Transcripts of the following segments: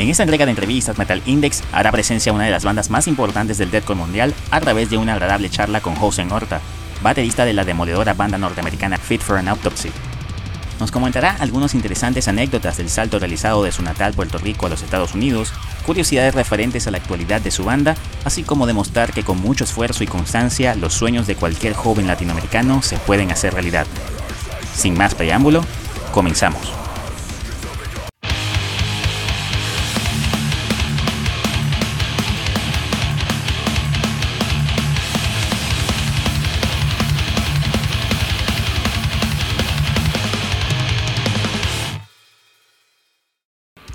En esta entrega de entrevistas, Metal Index hará presencia una de las bandas más importantes del deathcore mundial a través de una agradable charla con Jose Horta, baterista de la demoledora banda norteamericana Fit for an Autopsy. Nos comentará algunas interesantes anécdotas del salto realizado de su natal Puerto Rico a los Estados Unidos, curiosidades referentes a la actualidad de su banda, así como demostrar que con mucho esfuerzo y constancia los sueños de cualquier joven latinoamericano se pueden hacer realidad. Sin más preámbulo, comenzamos.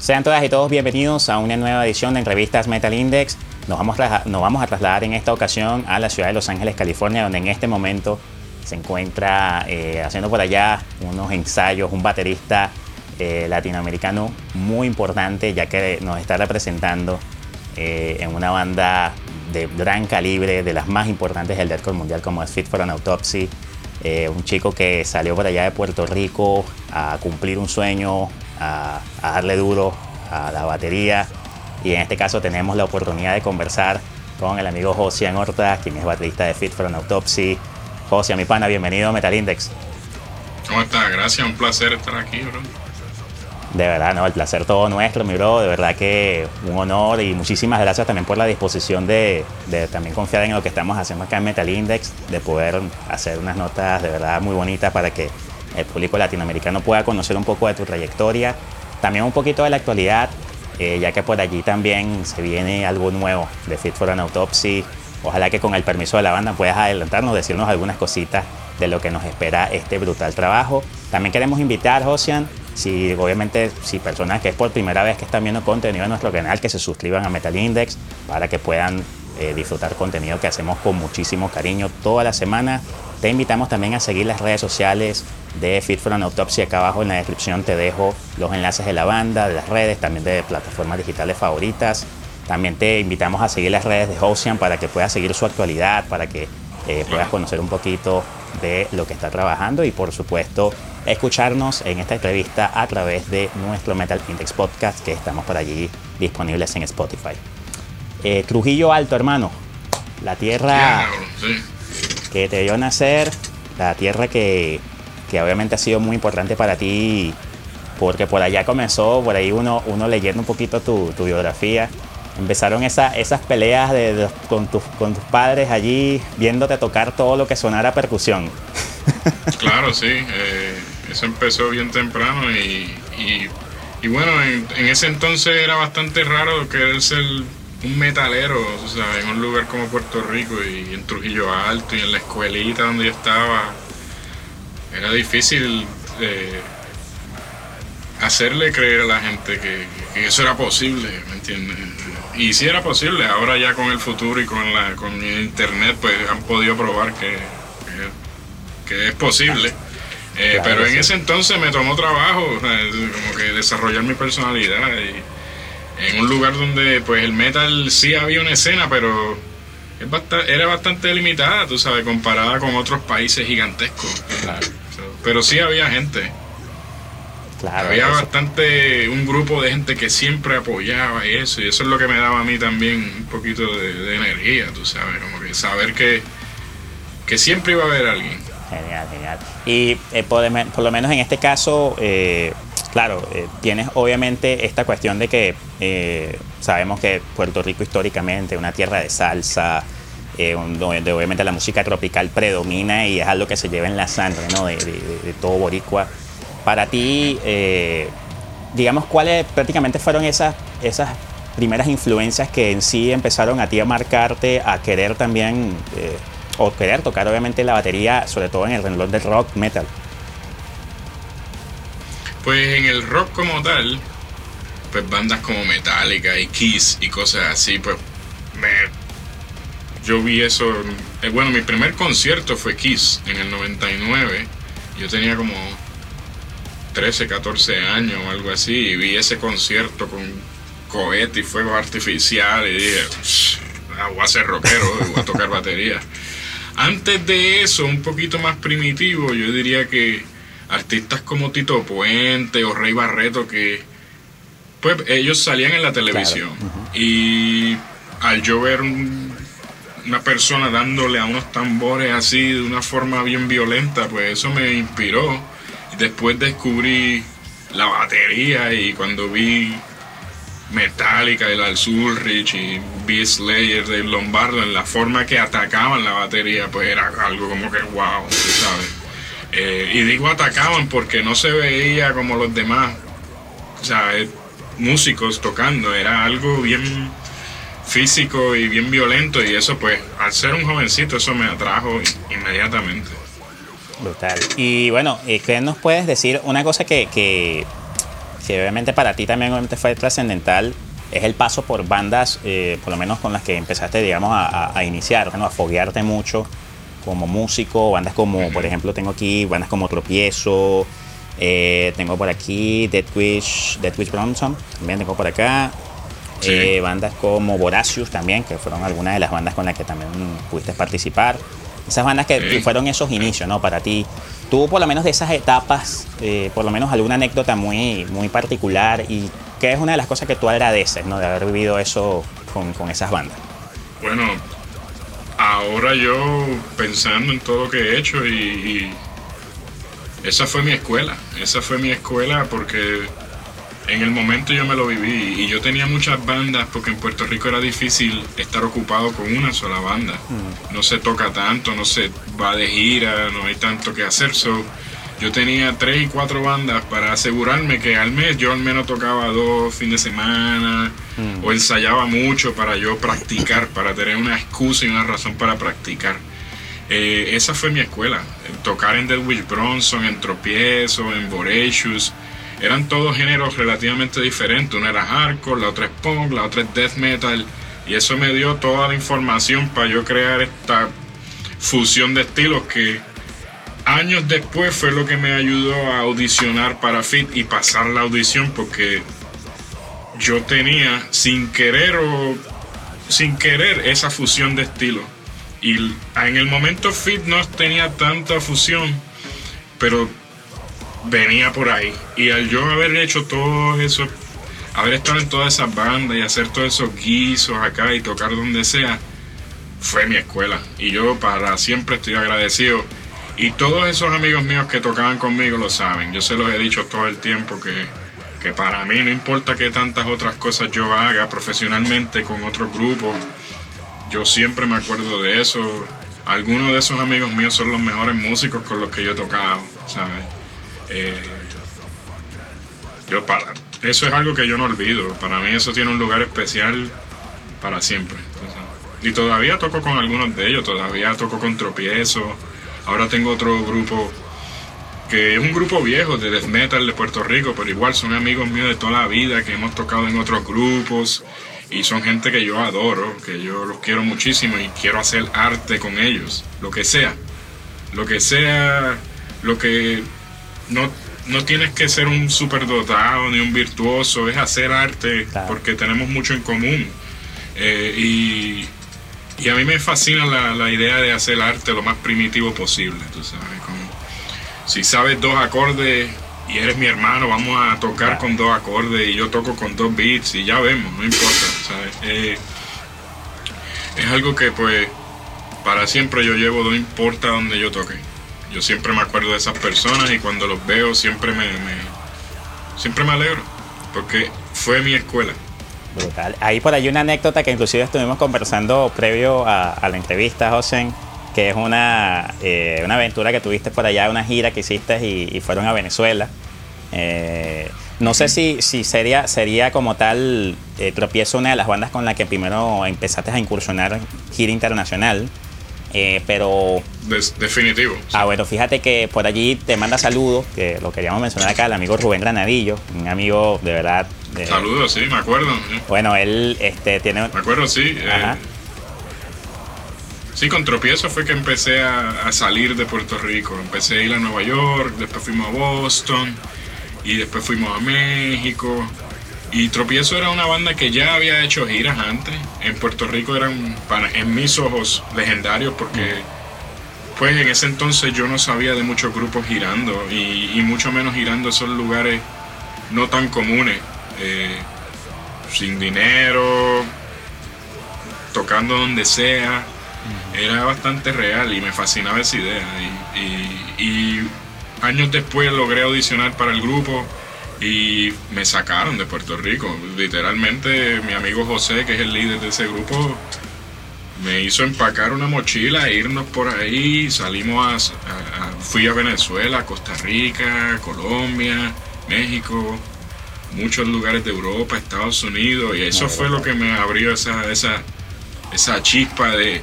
Sean todas y todos bienvenidos a una nueva edición de entrevistas Metal Index. Nos vamos, a, trasladar en esta ocasión a la ciudad de Los Ángeles, California, donde en este momento se encuentra eh, haciendo por allá unos ensayos, un baterista eh, latinoamericano muy importante, ya que nos está representando eh, en una banda de gran calibre, de las más importantes del deathcore mundial, como es Fit for an Autopsy. Un chico que salió por allá de Puerto Rico a cumplir un sueño, a, darle duro a la batería. Y en este caso tenemos la oportunidad de conversar con el amigo Josian Horta, quien es baterista de Fit for an Autopsy. José, mi pana, bienvenido a Metal Index. ¿Cómo estás? Gracias, un placer estar aquí, bro. De verdad, no, el placer todo nuestro, mi bro. De verdad que un honor y muchísimas gracias también por la disposición de, también confiar en lo que estamos haciendo acá en Metal Index, de poder hacer unas notas de verdad muy bonitas para que el público latinoamericano pueda conocer un poco de tu trayectoria, también un poquito de la actualidad, eh, ya que por allí también se viene algo nuevo de Fit for an Autopsy. Ojalá que con el permiso de la banda puedas adelantarnos, decirnos algunas cositas de lo que nos espera este brutal trabajo. También queremos invitar, Josian, si obviamente si personas que es por primera vez que están viendo contenido en nuestro canal, que se suscriban a Metal Index para que puedan eh, disfrutar contenido que hacemos con muchísimo cariño toda la semana. Te invitamos también a seguir las redes sociales de Fit for an Autopsy. Acá abajo en la descripción te dejo los enlaces de la banda, de las redes, también de plataformas digitales favoritas. También te invitamos a seguir las redes de Ocean para que puedas seguir su actualidad, para que eh, puedas conocer un poquito de lo que está trabajando y por supuesto escucharnos en esta entrevista a través de nuestro Metal Index Podcast que estamos por allí disponibles en Spotify. Eh, Trujillo Alto, hermano, la tierra que te vio nacer, la tierra que que obviamente ha sido muy importante para ti porque por allá comenzó, por ahí uno, uno leyendo un poquito tu, biografía, empezaron esas peleas de, con, tus, con tus padres allí viéndote tocar todo lo que sonara percusión. Claro, sí, eh, eso empezó bien temprano y, y, bueno, en, ese entonces era bastante raro querer ser un metalero, o sea, en un lugar como Puerto Rico y en Trujillo Alto y en la escuelita donde yo estaba era difícil eh, hacerle creer a la gente que, eso era posible, ¿me entiendes? Y si era posible, ahora ya con el futuro y con la con internet pues han podido probar que, que, es posible. Eh, pero en ese entonces me tomó trabajo, como que desarrollar mi personalidad y en un lugar donde pues el metal sí había una escena, pero era bastante limitada, tú sabes, comparada con otros países gigantescos. Claro. Pero sí había gente. Claro, había bastante, un grupo de gente que siempre apoyaba eso, y eso es lo que me daba a mí también un poquito de, energía, tú sabes, como que saber que, que siempre iba a haber alguien. Genial, genial. Y eh, por, lo menos en este caso, eh, claro, eh, tienes obviamente esta cuestión de que sabemos que Puerto Rico históricamente, una tierra de salsa, eh, donde obviamente la música tropical predomina y es algo que se lleva en la sangre ¿no? de, todo boricua. Para ti, eh, digamos, ¿cuáles prácticamente fueron esas, esas primeras influencias que en sí empezaron a ti a marcarte, a querer también, eh, o querer tocar obviamente la batería, sobre todo en el renglón del rock metal? Pues en el rock como tal, pues bandas como Metallica y Kiss y cosas así, pues me yo vi eso. Eh, bueno, mi primer concierto fue Kiss en el 99. Yo tenía como 13, 14 años o algo así. Y vi ese concierto con cohete y fuego artificial. Y dije, ah, voy a ser rockero, voy a tocar batería. Antes de eso, un poquito más primitivo, yo diría que artistas como Tito Puente o Rey Barreto que pues ellos salían en la televisión. Y al yo ver una persona dándole a unos tambores así de una forma bien violenta, pues eso me inspiró. Después descubrí la batería y cuando vi Metallica y Lars Ulrich y Beast Slayer de Lombardo en la forma que atacaban la batería, pues era algo como que wow, ¿sabes? Eh, y digo atacaban porque no se veía como los demás, o sea, músicos tocando, era algo bien físico y bien violento y eso pues al ser un jovencito eso me atrajo inmediatamente. Brutal. Y bueno, eh, ¿qué nos puedes decir? Una cosa que, obviamente para ti también obviamente fue trascendental es el paso por bandas, eh, por lo menos con las que empezaste, digamos, a, iniciar, a foguearte mucho como músico, bandas como, por ejemplo, tengo aquí bandas como Tropiezo, eh, tengo por aquí Dead Wish, Dead Wish Bronson, también tengo por acá. bandas como Voracious también, que fueron algunas de las bandas con las que también pudiste participar. Esas bandas que fueron esos inicios, ¿no? Para ti. ¿Tuvo por lo menos de esas etapas, eh, por lo menos alguna anécdota muy, muy particular y qué es una de las cosas que tú agradeces, ¿no? De haber vivido eso con, con esas bandas. Bueno, ahora yo pensando en todo lo que he hecho y esa fue mi escuela, esa fue mi escuela porque en el momento yo me lo viví y yo tenía muchas bandas porque en Puerto Rico era difícil estar ocupado con una sola banda. Mm. No se toca tanto, no se va de gira, no hay tanto que hacer. So, yo tenía tres y cuatro bandas para asegurarme que al mes yo al menos tocaba dos fines de semana mm. o ensayaba mucho para yo practicar, para tener una excusa y una razón para practicar. Eh, esa fue mi escuela. Tocar en Dead Wish Bronson, en Tropiezo, en Voracious eran todos géneros relativamente diferentes. Una era hardcore, la otra es punk, la otra es death metal. Y eso me dio toda la información para yo crear esta fusión de estilos que años después fue lo que me ayudó a audicionar para Fit y pasar la audición porque yo tenía sin querer o sin querer esa fusión de estilos. Y en el momento Fit no tenía tanta fusión, pero venía por ahí. Y al yo haber hecho todo eso, haber estado en todas esas bandas y hacer todos esos guisos acá y tocar donde sea, fue mi escuela. Y yo para siempre estoy agradecido. Y todos esos amigos míos que tocaban conmigo lo saben. Yo se los he dicho todo el tiempo que, que para mí no importa que tantas otras cosas yo haga profesionalmente con otros grupos, yo siempre me acuerdo de eso. Algunos de esos amigos míos son los mejores músicos con los que yo he tocado, ¿sabes? Eh, yo para, eso es algo que yo no olvido. Para mí eso tiene un lugar especial para siempre. Y todavía toco con algunos de ellos, todavía toco con Tropiezo. Ahora tengo otro grupo que es un grupo viejo de death metal de Puerto Rico, pero igual son amigos míos de toda la vida que hemos tocado en otros grupos y son gente que yo adoro, que yo los quiero muchísimo y quiero hacer arte con ellos, lo que sea, lo que sea, lo que no, no tienes que ser un superdotado ni un virtuoso, es hacer arte porque tenemos mucho en común. Eh, y, a mí me fascina la, idea de hacer arte lo más primitivo posible, tú sabes. si sabes dos acordes y eres mi hermano, vamos a tocar con dos acordes y yo toco con dos beats y ya vemos, no importa, eh, es algo que pues para siempre yo llevo, no importa donde yo toque yo siempre me acuerdo de esas personas y cuando los veo siempre me, siempre me alegro porque fue mi escuela. Brutal. Ahí por ahí una anécdota que inclusive estuvimos conversando previo a, la entrevista, José, que es una, eh, una aventura que tuviste por allá, una gira que hiciste y, fueron a Venezuela. Eh, no sé si, si sería, sería como tal eh, Tropiezo una de las bandas con la que primero empezaste a incursionar gira internacional. Eh, pero. definitivo. Ah, bueno, fíjate que por allí te manda saludos, que lo queríamos mencionar acá, el amigo Rubén Granadillo, un amigo de verdad. saludos, sí, me acuerdo. Bueno, él este, tiene. Me acuerdo, sí. Eh, sí, con tropiezo fue que empecé a, salir de Puerto Rico. Empecé a ir a Nueva York, después fuimos a Boston y después fuimos a México. Y Tropiezo era una banda que ya había hecho giras antes. En Puerto Rico eran, en mis ojos, legendarios porque, pues en ese entonces yo no sabía de muchos grupos girando y, mucho menos girando esos lugares no tan comunes. Eh, sin dinero, tocando donde sea. Era bastante real y me fascinaba esa idea. Y, años después logré audicionar para el grupo y me sacaron de Puerto Rico. Literalmente mi amigo José, que es el líder de ese grupo, me hizo empacar una mochila e irnos por ahí. Salimos a, fui a Venezuela, Costa Rica, Colombia, México, muchos lugares de Europa, Estados Unidos, y eso fue lo que me abrió esa, esa, esa chispa de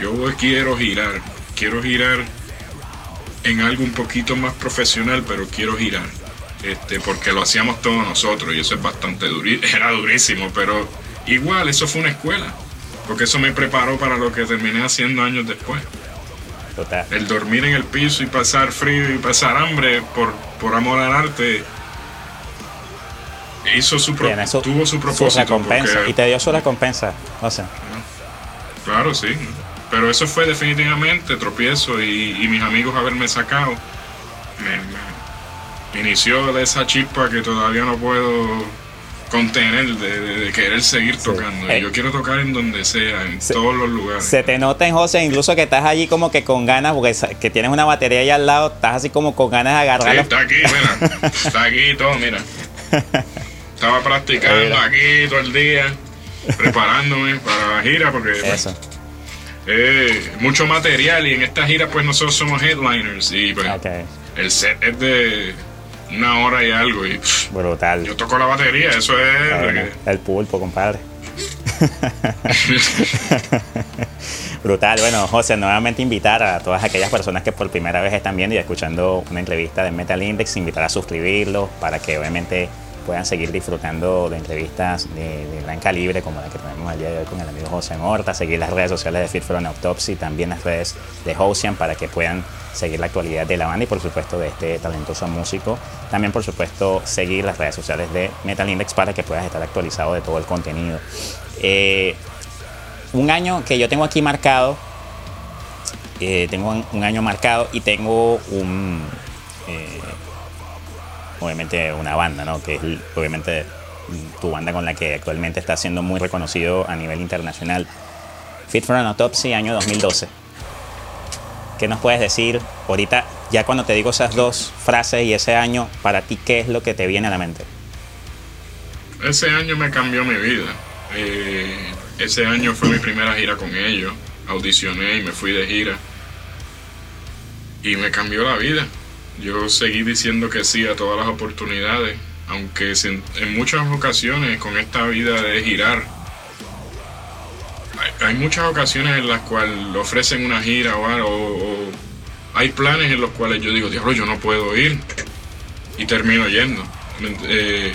yo quiero girar, quiero girar en algo un poquito más profesional, pero quiero girar. Este, porque lo hacíamos todos nosotros y eso es bastante durísimo, era durísimo, pero igual eso fue una escuela, porque eso me preparó para lo que terminé haciendo años después. Total. El dormir en el piso y pasar frío y pasar hambre por, por amor al arte hizo su tuvo su propósito. recompensa, y te dio su recompensa, o sea. Claro, sí. Pero eso fue definitivamente tropiezo y, mis amigos haberme sacado me, inició de esa chispa que todavía no puedo contener de, querer seguir tocando. Y yo quiero tocar en donde sea, en todos los lugares. Se te nota en José, incluso que estás allí como que con ganas, porque que tienes una batería ahí al lado, estás así como con ganas de agarrarlo. Sí, está aquí, mira. está aquí todo, mira. Estaba practicando aquí todo el día, preparándome para la gira, porque Eso. Eh, mucho material y en esta gira pues nosotros somos headliners y pues, el set es de una hora y algo y brutal. Yo toco la batería, eso es el pulpo, compadre. Brutal. Bueno, José, nuevamente invitar a todas aquellas personas que por primera vez están viendo y escuchando una entrevista de Metal Index, invitar a suscribirlos para que obviamente puedan seguir disfrutando de entrevistas de, gran calibre como la que tenemos el día de hoy con el amigo José Morta, seguir las redes sociales de Fit for an Autopsy, también las redes de Ocean para que puedan seguir la actualidad de la banda y por supuesto de este talentoso músico. También por supuesto seguir las redes sociales de Metal Index para que puedas estar actualizado de todo el contenido. Eh, un año que yo tengo aquí marcado, eh, tengo un, año marcado y tengo un... Eh, obviamente una banda, ¿no? Que es obviamente tu banda con la que actualmente está siendo muy reconocido a nivel internacional. Fit for an Autopsy, año 2012. ¿Qué nos puedes decir ahorita, ya cuando te digo esas dos frases y ese año, para ti, qué es lo que te viene a la mente? Ese año me cambió mi vida. Eh, ese año fue mi primera gira con ellos. Audicioné y me fui de gira. Y me cambió la vida. Yo seguí diciendo que sí a todas las oportunidades, aunque en muchas ocasiones con esta vida de girar, hay, muchas ocasiones en las cuales ofrecen una gira o, o, hay planes en los cuales yo digo, diablo, yo no puedo ir y termino yendo. Eh,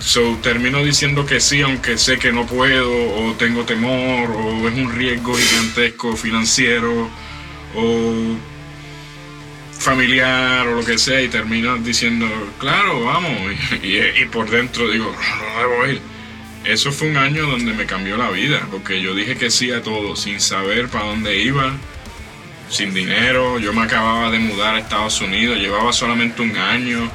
so, termino diciendo que sí, aunque sé que no puedo, o tengo temor, o es un riesgo gigantesco financiero, o familiar o lo que sea y terminas diciendo, claro, vamos, y, por dentro digo, no, debo ir. Eso fue un año donde me cambió la vida, porque yo dije que sí a todo, sin saber para dónde iba, sin dinero, yo me acababa de mudar a Estados Unidos, llevaba solamente un año,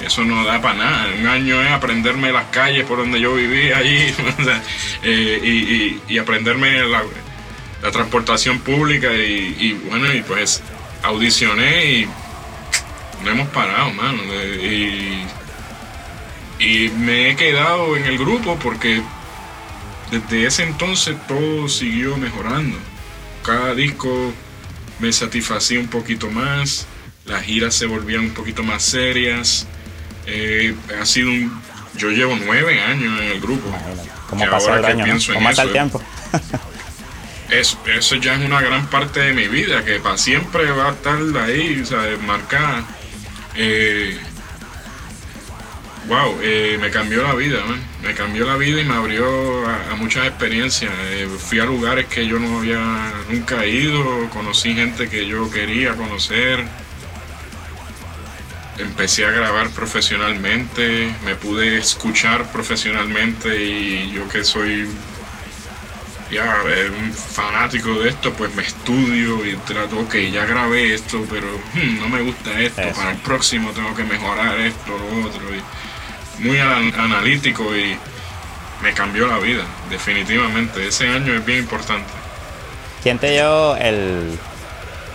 eso no da para nada, un año es aprenderme las calles por donde yo vivía allí, eh, y, aprenderme la, transportación pública y, y bueno, y pues audicioné y no hemos parado, mano. Y, y me he quedado en el grupo porque desde ese entonces todo siguió mejorando. Cada disco me satisfacía un poquito más, las giras se volvían un poquito más serias. Eh, ha sido un. Yo llevo nueve años en el grupo. ¿Cómo pasa el año? ¿Cómo pasa el tiempo? eso, ya es una gran parte de mi vida, que para siempre va a estar ahí, sea, marcada. Eh, wow, eh, me cambió la vida, me cambió la vida y me abrió a, muchas experiencias. Eh, fui a lugares que yo no había nunca ido, conocí gente que yo quería conocer. Empecé a grabar profesionalmente, me pude escuchar profesionalmente y yo que soy ya eh, un fanático de esto, pues me estudio y trato, ok, ya grabé esto, pero hmm, no me gusta esto, para el próximo tengo que mejorar esto, lo otro. Y muy analítico y me cambió la vida, definitivamente. Ese año es bien importante. ¿Quién te dio el...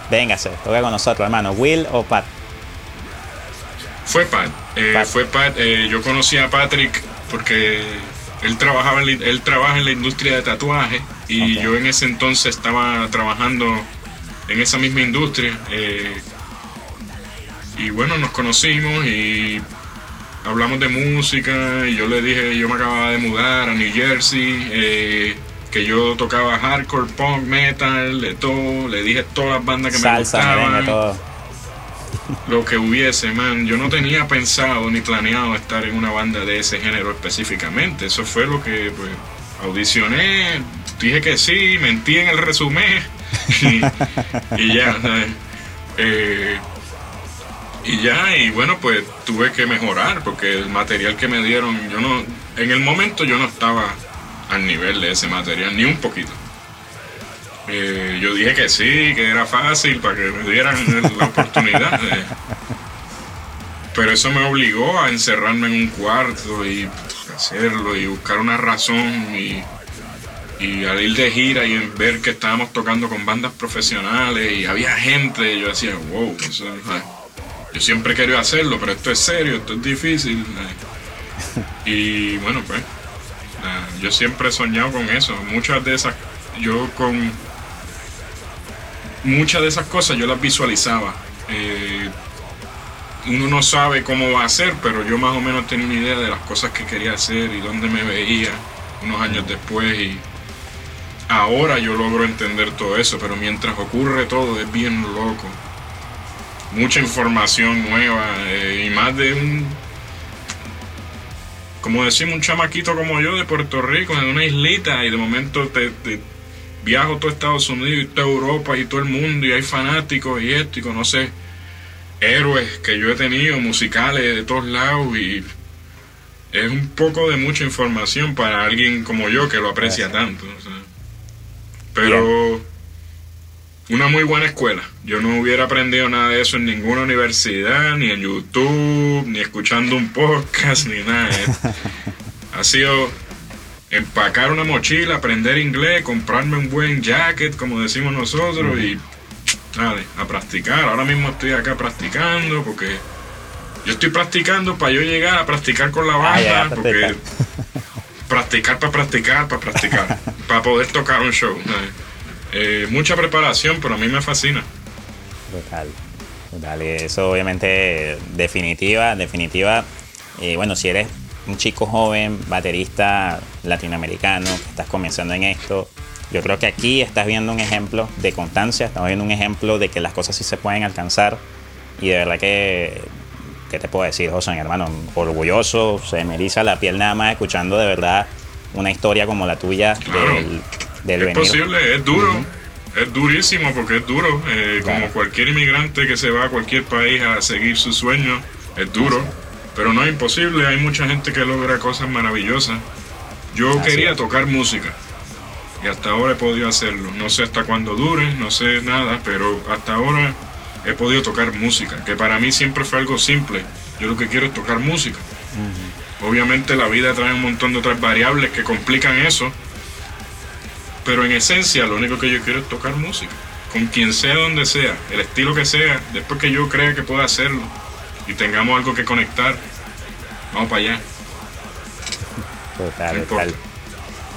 Véngase, toca con nosotros, hermano, Will o Pat? Fue Pat. Eh, fue Pat. Eh, yo conocí a Patrick porque él trabajaba en, él trabaja en la industria de tatuaje y yo en ese entonces estaba trabajando en esa misma industria. Eh, y bueno, nos conocimos y hablamos de música y yo le dije, yo me acababa de mudar a New Jersey, eh, que yo tocaba hardcore, punk, metal, de todo, le dije todas las bandas que me gustaban. todo. Lo que hubiese, man, yo no tenía pensado ni planeado estar en una banda de ese género específicamente. Eso fue lo que pues, audicioné, dije que sí, mentí en el resumen y, ya. Eh, y ya, y bueno, pues tuve que mejorar porque el material que me dieron, yo no, en el momento yo no estaba al nivel de ese material, ni un poquito. Eh, yo dije que sí, que era fácil para que me dieran la oportunidad. pero eso me obligó a encerrarme en un cuarto y hacerlo y buscar una razón y, y al ir de gira y ver que estábamos tocando con bandas profesionales y había gente, yo decía, wow, yo siempre quería hacerlo, pero esto es serio, esto es difícil. Y bueno, pues, yo siempre he soñado con eso. Muchas de esas, yo con muchas de esas cosas yo las visualizaba. Eh, uno no sabe cómo va a ser, pero yo más o menos tenía una idea de las cosas que quería hacer y dónde me veía unos años después. Y ahora yo logro entender todo eso, pero mientras ocurre todo es bien loco mucha información nueva eh, y más de un, como decimos, un chamaquito como yo de Puerto Rico, en una islita y de momento te, viajo todo Estados Unidos y toda Europa y todo el mundo y hay fanáticos y esto y conoce héroes que yo he tenido, musicales de todos lados y es un poco de mucha información para alguien como yo que lo aprecia tanto. Pero una muy buena escuela. Yo no hubiera aprendido nada de eso en ninguna universidad, ni en YouTube, ni escuchando un podcast, ni nada. ha sido empacar una mochila, aprender inglés, comprarme un buen jacket, como decimos nosotros, y nada, a practicar. Ahora mismo estoy acá practicando porque yo estoy practicando para yo llegar a practicar con la ah, banda, porque practicar para practicar, para practicar, para poder tocar un show. Eh, mucha preparación, pero a mí me fascina. Total, total. Eso obviamente definitiva, definitiva. Eh, bueno, si eres un chico joven, baterista latinoamericano, que estás comenzando en esto, yo creo que aquí estás viendo un ejemplo de constancia, estamos viendo un ejemplo de que las cosas sí se pueden alcanzar y de verdad que, ¿qué te puedo decir, José, hermano? Orgulloso, se me eriza la piel nada más escuchando de verdad una historia como la tuya del es posible, es duro. Es durísimo porque es duro. Eh, como cualquier inmigrante que se va a cualquier país a seguir su sueño, es duro. Pero no es imposible. Hay mucha gente que logra cosas maravillosas. Yo quería tocar música. Y hasta ahora he podido hacerlo. No sé hasta cuándo dure, no sé nada, pero hasta ahora he podido tocar música. Que para mí siempre fue algo simple. Yo lo que quiero es tocar música. Obviamente la vida trae un montón de otras variables que complican eso pero en esencia lo único que yo quiero es tocar música. Con quien sea, donde sea, el estilo que sea, después que yo crea que pueda hacerlo y tengamos algo que conectar, vamos para allá. Total, total.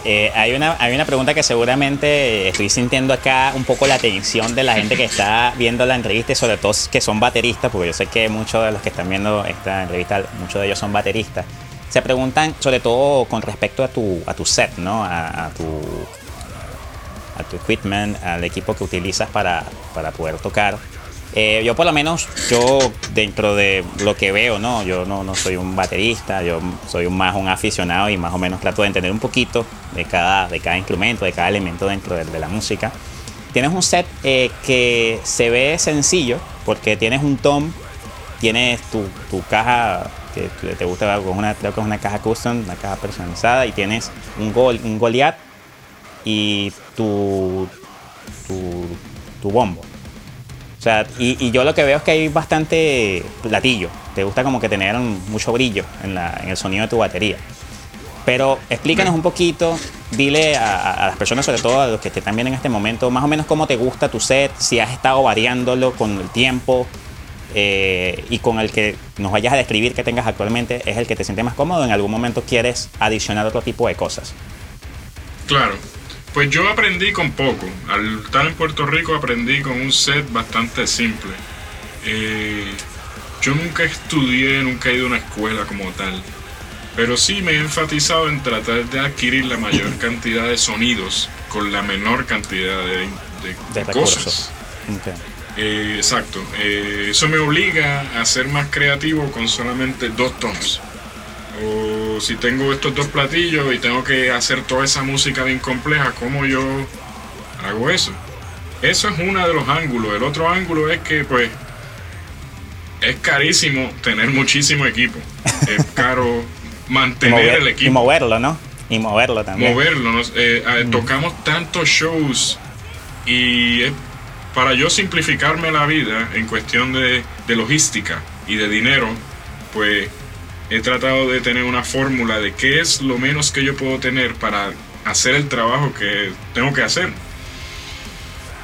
Eh, hay, una, hay una pregunta que seguramente estoy sintiendo acá un poco la atención de la gente que está viendo la entrevista y sobre todo que son bateristas, porque yo sé que muchos de los que están viendo esta entrevista, muchos de ellos son bateristas. Se preguntan sobre todo con respecto a tu, a tu set, ¿no? a tu a tu equipment, al equipo que utilizas para, para poder tocar. Eh, yo por lo menos, yo dentro de lo que veo, ¿no? Yo no, no soy un baterista, yo soy más un aficionado y más o menos trato de entender un poquito de cada, de cada instrumento, de cada elemento dentro de, la música. Tienes un set eh, que se ve sencillo porque tienes un tom, tienes tu, tu caja que te gusta, una, creo que es una caja custom, una caja personalizada y tienes un, gol, un Goliath y tu, tu, bombo. O sea, y, yo lo que veo es que hay bastante platillo. Te gusta como que tener mucho brillo en, el sonido de tu batería. Pero explícanos un poquito, dile a, las personas, sobre todo a los que te están viendo en este momento, más o menos cómo te gusta tu set, si has estado variándolo con el tiempo eh, y con el que nos vayas a describir que tengas actualmente, es el que te siente más cómodo. En algún momento quieres adicionar otro tipo de cosas. Claro. Pues yo aprendí con poco. Al estar en Puerto Rico aprendí con un set bastante simple. Eh, yo nunca estudié, nunca he ido a una escuela como tal. Pero sí me he enfatizado en tratar de adquirir la mayor cantidad de sonidos con la menor cantidad de, cosas. Eh, exacto. Eh, eso me obliga a ser más creativo con solamente dos tonos. O si tengo estos dos platillos y tengo que hacer toda esa música bien compleja, ¿cómo yo hago eso? Eso es uno de los ángulos. El otro ángulo es que, pues, es carísimo tener muchísimo equipo. Es caro mantener el equipo. Y moverlo, ¿no? Y moverlo también. Moverlo. Eh, tocamos tantos shows y para yo simplificarme la vida en cuestión de, de logística y de dinero, pues he tratado de tener una fórmula de qué es lo menos que yo puedo tener para hacer el trabajo que tengo que hacer.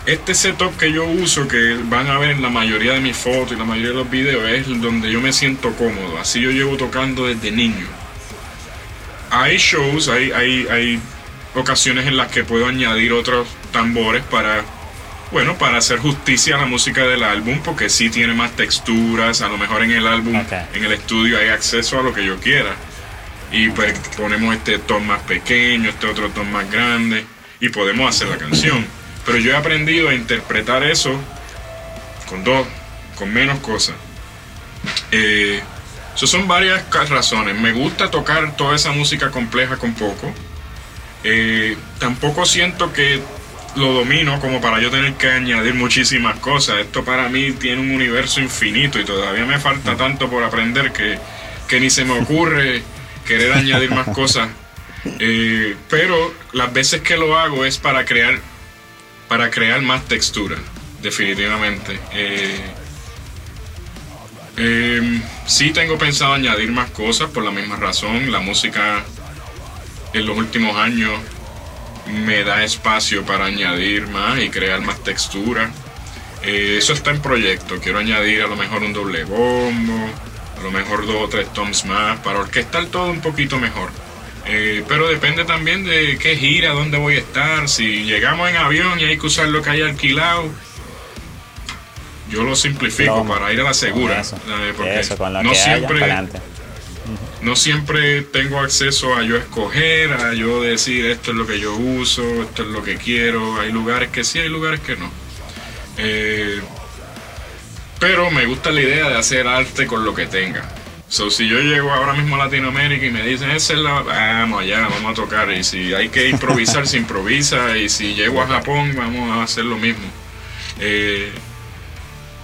Este setup que yo uso, que van a ver en la mayoría de mis fotos y la mayoría de los videos, es donde yo me siento cómodo. Así yo llevo tocando desde niño. Hay shows, hay, hay, hay ocasiones en las que puedo añadir otros tambores para bueno, para hacer justicia a la música del álbum, porque sí tiene más texturas, a lo mejor en el álbum, en el estudio hay acceso a lo que yo quiera. Y pues ponemos este ton más pequeño, este otro ton más grande, y podemos hacer la canción. Pero yo he aprendido a interpretar eso con dos, con menos cosas. Eh, son varias razones. Me gusta tocar toda esa música compleja con poco. Eh, tampoco siento que lo domino como para yo tener que añadir muchísimas cosas. Esto para mí tiene un universo infinito y todavía me falta tanto por aprender que, ni se me ocurre querer añadir más cosas. Eh, pero las veces que lo hago es para crear, para crear más textura, definitivamente. Eh, eh, sí tengo pensado añadir más cosas por la misma razón. La música en los últimos años me da espacio para añadir más y crear más textura. Eh, eso está en proyecto. Quiero añadir a lo mejor un doble bombo, a lo mejor dos o tres toms más para orquestar todo un poquito mejor. Eh, pero depende también de qué gira, dónde voy a estar. Si llegamos en avión y hay que usar lo que hay alquilado, yo lo simplifico para ir a la segura. porque no siempre no siempre tengo acceso a yo escoger, a yo decir esto es lo que yo uso, esto es lo que quiero. Hay lugares que sí, hay lugares que no. Eh, pero me gusta la idea de hacer arte con lo que tenga. So, si yo llego ahora mismo a Latinoamérica y me dicen, esa es la. Vamos allá, vamos a tocar. Y si hay que improvisar, se improvisa. Y si llego a Japón, vamos a hacer lo mismo. Eh,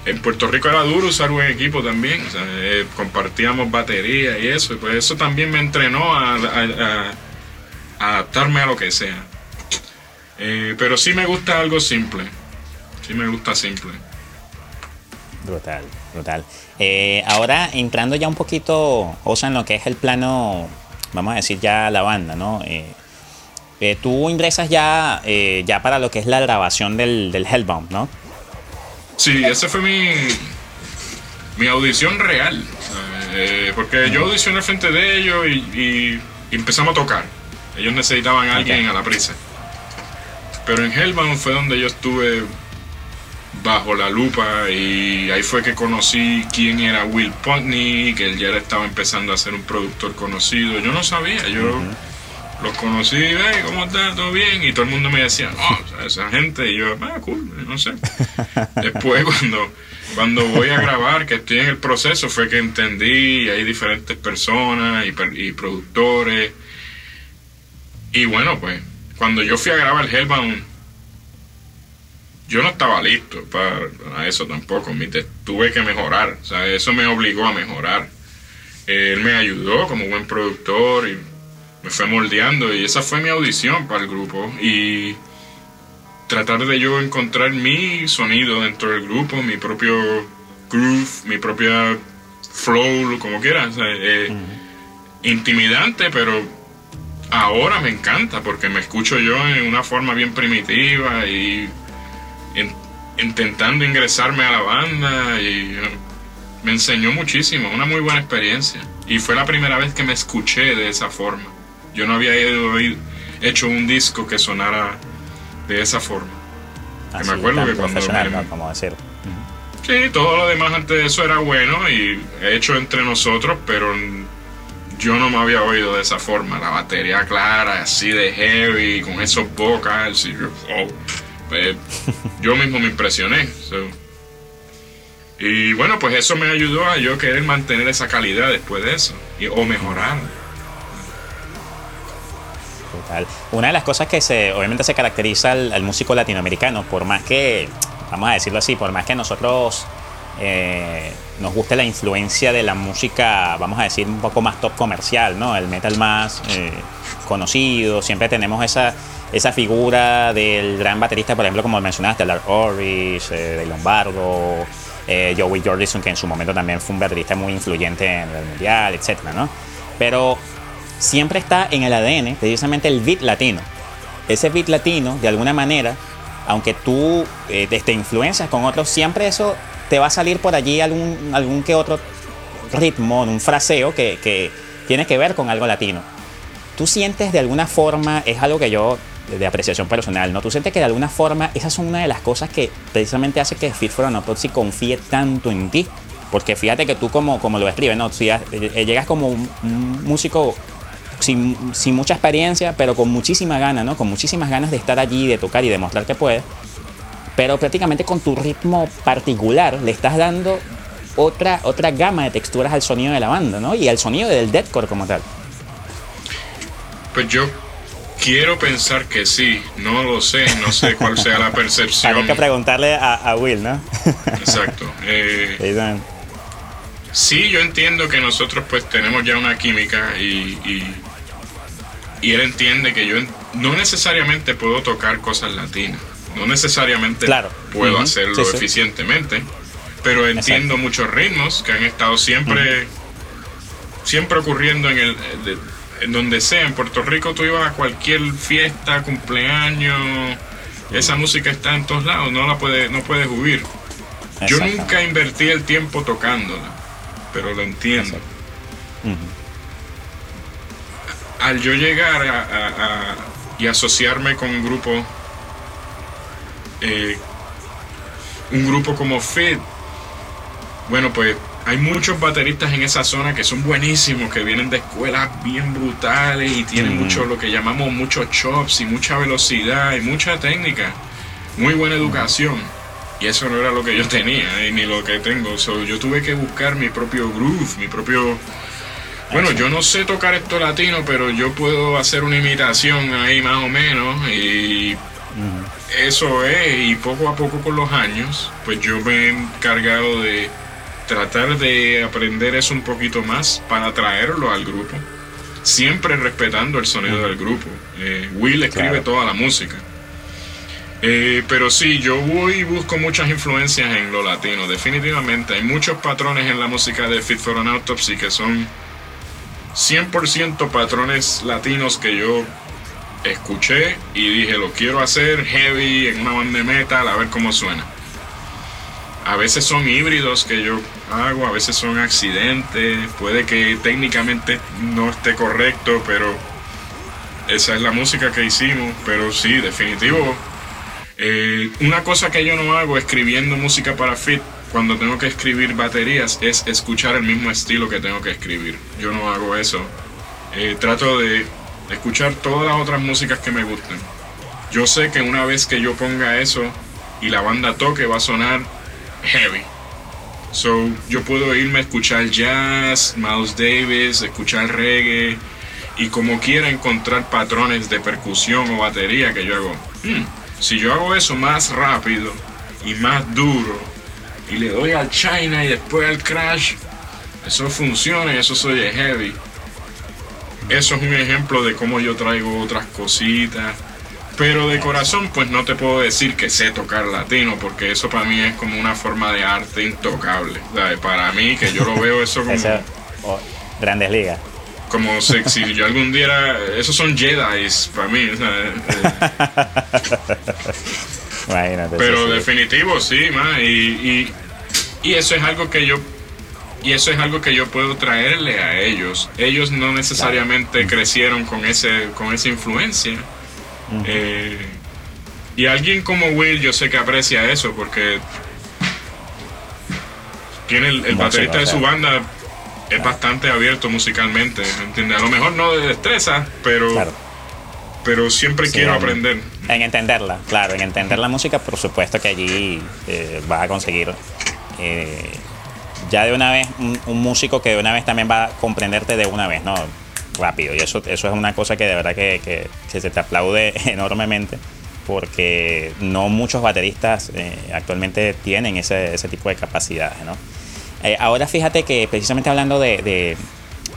en Puerto Rico era duro usar un equipo también, eh, compartíamos batería y eso, y pues eso también me entrenó a, adaptarme a lo que sea. Eh, pero sí me gusta algo simple, sí me gusta simple. Brutal, brutal. Eh, ahora entrando ya un poquito, o sea, en lo que es el plano, vamos a decir ya la banda, ¿no? tú ingresas ya, ya para lo que es la grabación del, del Hellbound, ¿no? Sí, esa fue mi, mi audición real. Eh, porque yo audicioné frente de ellos y, empezamos a tocar. Ellos necesitaban a alguien a la prisa. Pero en Hellbound fue donde yo estuve bajo la lupa y ahí fue que conocí quién era Will Putney, que él ya estaba empezando a ser un productor conocido. Yo no sabía, yo los conocí, hey, ¿cómo está? ¿Todo bien? Y todo el mundo me decía, no, esa gente, y yo, ah, cool, no sé. Después cuando, cuando voy a grabar, que estoy en el proceso, fue que entendí, y hay diferentes personas y, productores. Y bueno, pues, cuando yo fui a grabar Hellbound, yo no estaba listo para, eso tampoco, tuve que mejorar, o sea, eso me obligó a mejorar. Él me ayudó como buen productor y me fue moldeando y esa fue mi audición para el grupo y tratar de yo encontrar mi sonido dentro del grupo, mi propio groove, mi propia flow, como quieras. Eh, intimidante, pero ahora me encanta porque me escucho yo en una forma bien primitiva y intentando ingresarme a la banda y uh, me enseñó muchísimo, una muy buena experiencia. Y fue la primera vez que me escuché de esa forma. Yo no había ido, hecho un disco que sonara de esa forma. me acuerdo que cuando... Como decir. Sí, todo lo demás antes de eso era bueno y hecho entre nosotros, pero yo no me había oído de esa forma. La batería clara, así de heavy, con esos vocals. Y, oh, pues, yo mismo me impresioné. Y bueno, pues eso me ayudó a yo querer mantener esa calidad después de eso, o Una de las cosas que se, obviamente se caracteriza al, músico latinoamericano, por más que, vamos a decirlo así, por más que nosotros eh, nos guste la influencia de la música, vamos a decir, un poco más top comercial, ¿no? El metal más eh, conocido, siempre tenemos esa, esa figura del gran baterista, por ejemplo, como mencionaste, Lars Orris, eh, de Lombardo, eh, Joey Jordison, que en su momento también fue un baterista muy influyente en el mundial, etcétera, ¿no? Pero siempre está en el ADN precisamente el beat latino. Ese beat latino, de alguna manera, aunque tú eh, te influencias con otros, siempre eso te va a salir por allí algún, algún que otro ritmo, un fraseo que, que tiene que ver con algo latino. ¿Tú sientes de alguna forma, es algo que yo de apreciación personal, ¿no? Tú sientes que de alguna forma esas son una de las cosas que precisamente hace que Fit for an Autopsy confíe tanto en ti. Porque fíjate que tú como, como lo escribes, ¿no? Si eh, llegas como un, músico sin, sin, mucha experiencia, pero con muchísima ganas, ¿no? Con muchísimas ganas de estar allí, de tocar y demostrar que puedes. Pero prácticamente con tu ritmo particular le estás dando otra, otra gama de texturas al sonido de la banda, ¿no? Y al sonido del deathcore como tal. Pues yo Quiero pensar que sí, no lo sé, no sé cuál sea la percepción. Hay que preguntarle a, Will, ¿no? Exacto. Eh, sí, yo entiendo que nosotros pues tenemos ya una química y, y, él entiende que yo no necesariamente puedo tocar cosas latinas, no necesariamente puedo hacerlo eficientemente, pero entiendo muchos ritmos que han estado siempre, siempre ocurriendo en el en donde sea, en Puerto Rico tú ibas a cualquier fiesta, cumpleaños, esa música está en todos lados, no la puedes, no puedes huir. Yo nunca invertí el tiempo tocándola, pero lo entiendo. Al yo llegar a, y asociarme con un grupo, eh, un grupo como Fit, bueno, pues hay muchos bateristas en esa zona que son buenísimos, que vienen de escuelas bien brutales y tienen mucho lo que llamamos muchos chops y mucha velocidad y mucha técnica, muy buena educación. Y eso no era lo que yo tenía eh, ni lo que tengo. yo tuve que buscar mi propio groove, mi propio... Bueno, yo no sé tocar esto latino, pero yo puedo hacer una imitación ahí más o menos y eso es. Y poco a poco con los años, pues yo me he encargado de tratar de aprender eso un poquito más para traerlo al grupo, siempre respetando el sonido del grupo. Eh, Will escribe toda la música. Eh, pero sí, yo voy y busco muchas influencias en lo latino, definitivamente. Hay muchos patrones en la música de Fit for an Autopsy que son 100% patrones latinos que yo escuché y dije, lo quiero hacer heavy en una banda de metal, a ver cómo suena. A veces son híbridos que yo hago, a veces son accidentes, puede que técnicamente no esté correcto, pero esa es la música que hicimos, pero sí, definitivo. Eh, una cosa que yo no hago escribiendo música para Fit, cuando tengo que escribir baterías, es escuchar el mismo estilo que tengo que escribir. Yo no hago eso. Eh, trato de escuchar todas las otras músicas que me gusten. Yo sé que una vez que yo ponga eso y la banda toque va a sonar heavy. So, yo puedo irme a escuchar jazz, Miles Davis, escuchar reggae y como quiera encontrar patrones de percusión o batería que yo hago. Hmm, si yo hago eso más rápido y más duro y le doy al China y después al crash, eso funciona y eso soy heavy. Eso es un ejemplo de cómo yo traigo otras cositas pero de corazón, pues no te puedo decir que sé tocar latino, porque eso para mí es como una forma de arte intocable. Para mí, que yo lo veo eso como. grandes ligas. como si, si yo algún día era, esos son Jedi para mí. Pero definitivo, sí, y, y, eso es algo que yo y eso es algo que yo puedo traerle a ellos. Ellos no necesariamente crecieron con ese con esa influencia. Eh, y alguien como Will, yo sé que aprecia eso porque tiene el, baterista de su banda es bastante abierto musicalmente, ¿entiendes? A lo mejor no de destreza, pero, pero siempre quiero aprender. En entenderla, claro, en entender la música, por supuesto que allí eh, vas a conseguir eh, ya de una vez un, músico que de una vez también va a comprenderte de una vez, ¿no? Rápido. Y eso, eso es una cosa que de verdad que, que, se te aplaude enormemente porque no muchos bateristas eh, actualmente tienen ese, ese tipo de capacidades, ¿no? Eh, ahora fíjate que precisamente hablando de,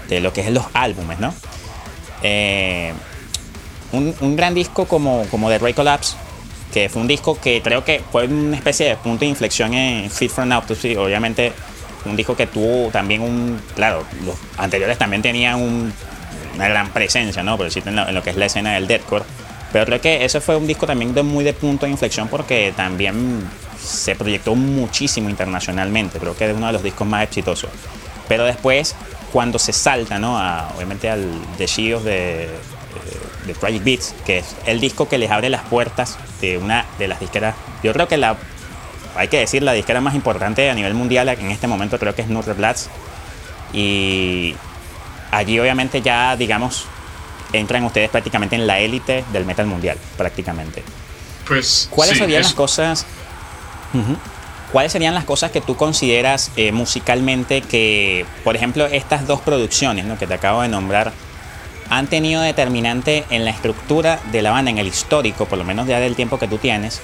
lo que es los álbumes, ¿no? Eh, un, gran disco como, como The Ray Collapse, que fue un disco que creo que fue una especie de punto de inflexión en Fit an Autopsy, obviamente un disco que tuvo también un, claro, los anteriores también tenían una gran presencia, ¿no? Decirlo en lo, que es la escena del deathcore, pero creo que ese fue un disco también de muy de punto de inflexión porque también se proyectó muchísimo internacionalmente, creo que es uno de los discos más exitosos. Pero después, cuando se salta, ¿no? obviamente al Shields de, de, Tragic Beats, que es el disco que les abre las puertas de una de las disqueras, yo creo que la, hay que decir, la disquera más importante a nivel mundial en este momento creo que es Nutriblads. Y allí obviamente ya, digamos, entran ustedes prácticamente en la élite del metal mundial, prácticamente. Pues, ¿Cuáles serían las cosas ¿Cuáles serían las cosas que tú consideras eh, musicalmente que, por ejemplo, estas dos producciones que te acabo de nombrar, han tenido determinante en la estructura de la banda, en el histórico, por lo menos ya del tiempo que tú tienes,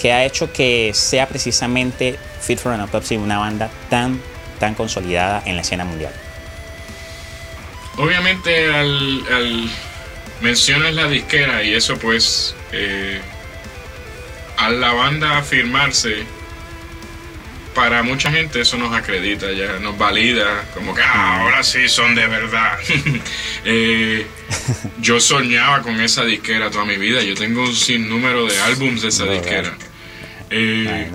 que ha hecho que sea precisamente Fit for an Autopsy una banda tan, tan consolidada en la escena mundial? Obviamente al, mencionas la disquera y eso pues eh, a la banda afirmarse, para mucha gente eso nos acredita, ya nos valida, como que ah, ahora sí son de verdad. Eh, yo soñaba con esa disquera toda mi vida, yo tengo un sinnúmero de álbums de esa disquera. Eh,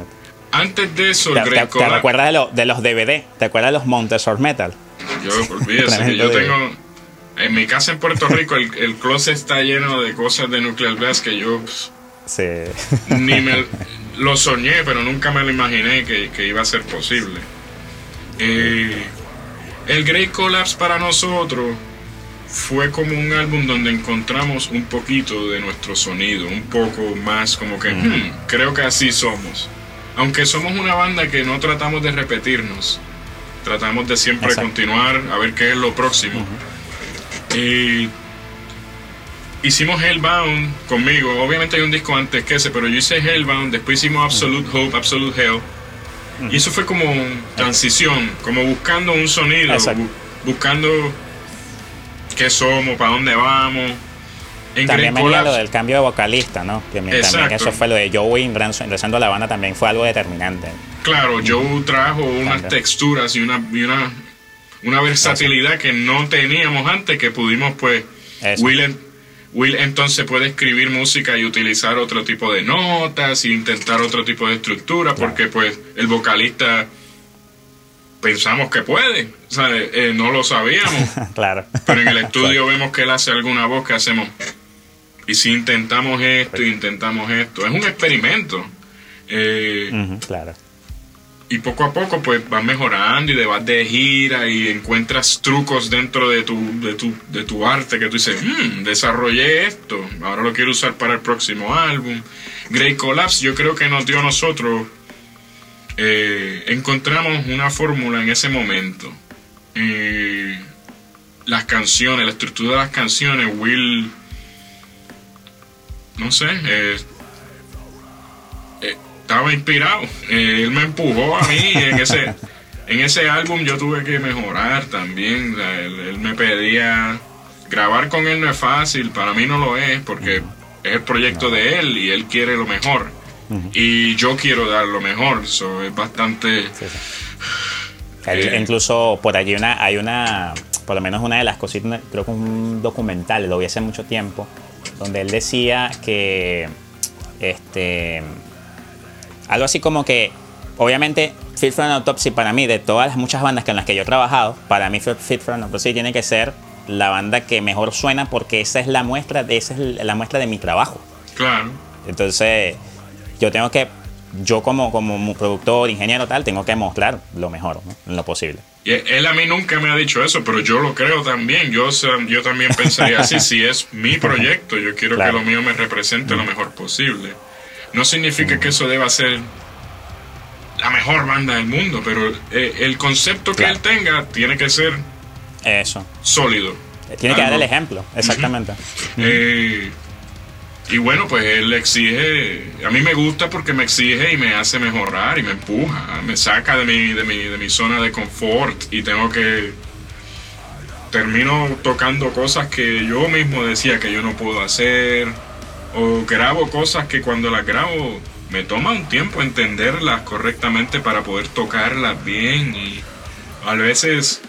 antes de eso, ¿Te, te, te acuerdas de, los DVD? ¿Te acuerdas de los Montessor Metal? Yo, olvídese que yo tengo... En mi casa en Puerto Rico el, el closet está lleno de cosas de Nuclear Blast que yo... Pues, ni me lo soñé, pero nunca me lo imaginé que, iba a ser posible. Eh, el Great Collapse para nosotros fue como un álbum donde encontramos un poquito de nuestro sonido, un poco más como que hmm, creo que así somos. Aunque somos una banda que no tratamos de repetirnos, tratamos de siempre continuar a ver qué es lo próximo. Y hicimos Hellbound conmigo. Obviamente hay un disco antes que ese, pero yo hice Hellbound, después hicimos Absolute Hope, Absolute Hell. Y eso fue como transición, como buscando un sonido, buscando qué somos, para dónde vamos. también venía lo del cambio de vocalista, ¿no? Que también eso fue lo de Joey ingresando a la banda, también fue algo determinante. Claro, Joe trajo unas texturas y una, una, una versatilidad que no teníamos antes, que pudimos pues... Will, Will entonces puede escribir música y utilizar otro tipo de notas e intentar otro tipo de estructura porque pues el vocalista pensamos que puede, eh, no lo sabíamos. claro. Pero en el estudio vemos que él hace alguna voz que hacemos. Y si intentamos esto, intentamos esto. Es un experimento. Eh, claro y poco a poco pues vas mejorando y vas de gira y encuentras trucos dentro de tu, de tu, de tu arte que tú dices, hmm, desarrollé esto, ahora lo quiero usar para el próximo álbum. Great Collapse yo creo que nos dio a nosotros, eh, encontramos una fórmula en ese momento. Eh, las canciones, la estructura de las canciones, Will, no sé, eh, estaba inspirado. Eh, él me empujó a mí en ese, en ese álbum yo tuve que mejorar también. él, me pedía grabar con él no es fácil, para mí no lo es porque es el proyecto de él y él quiere lo mejor. Y yo quiero dar lo mejor, eso es bastante... Eh, incluso por allí una, hay una por lo menos una de las cositas, creo que un documental, lo vi hace mucho tiempo, donde él decía que, este, algo así como que, obviamente, Fit for an Autopsy para mí, de todas las muchas bandas con las que yo he trabajado, para mí Fit for an Autopsy tiene que ser la banda que mejor suena porque esa es la muestra de, esa es la muestra de mi trabajo. Claro. Entonces, yo tengo que, yo como, como productor, ingeniero tal, tengo que mostrar lo mejor, lo posible. Y él a mí nunca me ha dicho eso, pero yo lo creo también. Yo, yo también pensaría así, si es mi proyecto, yo quiero que lo mío me represente lo mejor posible. No significa que eso deba ser la mejor banda del mundo, pero eh, el concepto que él tenga tiene que ser eso sólido. Tiene que dar el ejemplo, exactamente. Eh, y bueno, pues él exige, a mí me gusta porque me exige y me hace mejorar y me empuja, me saca de mi, de mi, de mi zona de confort y tengo que, termino tocando cosas que yo mismo decía que yo no puedo hacer o grabo cosas que cuando las grabo me toma un tiempo entenderlas correctamente para poder tocarlas bien y a veces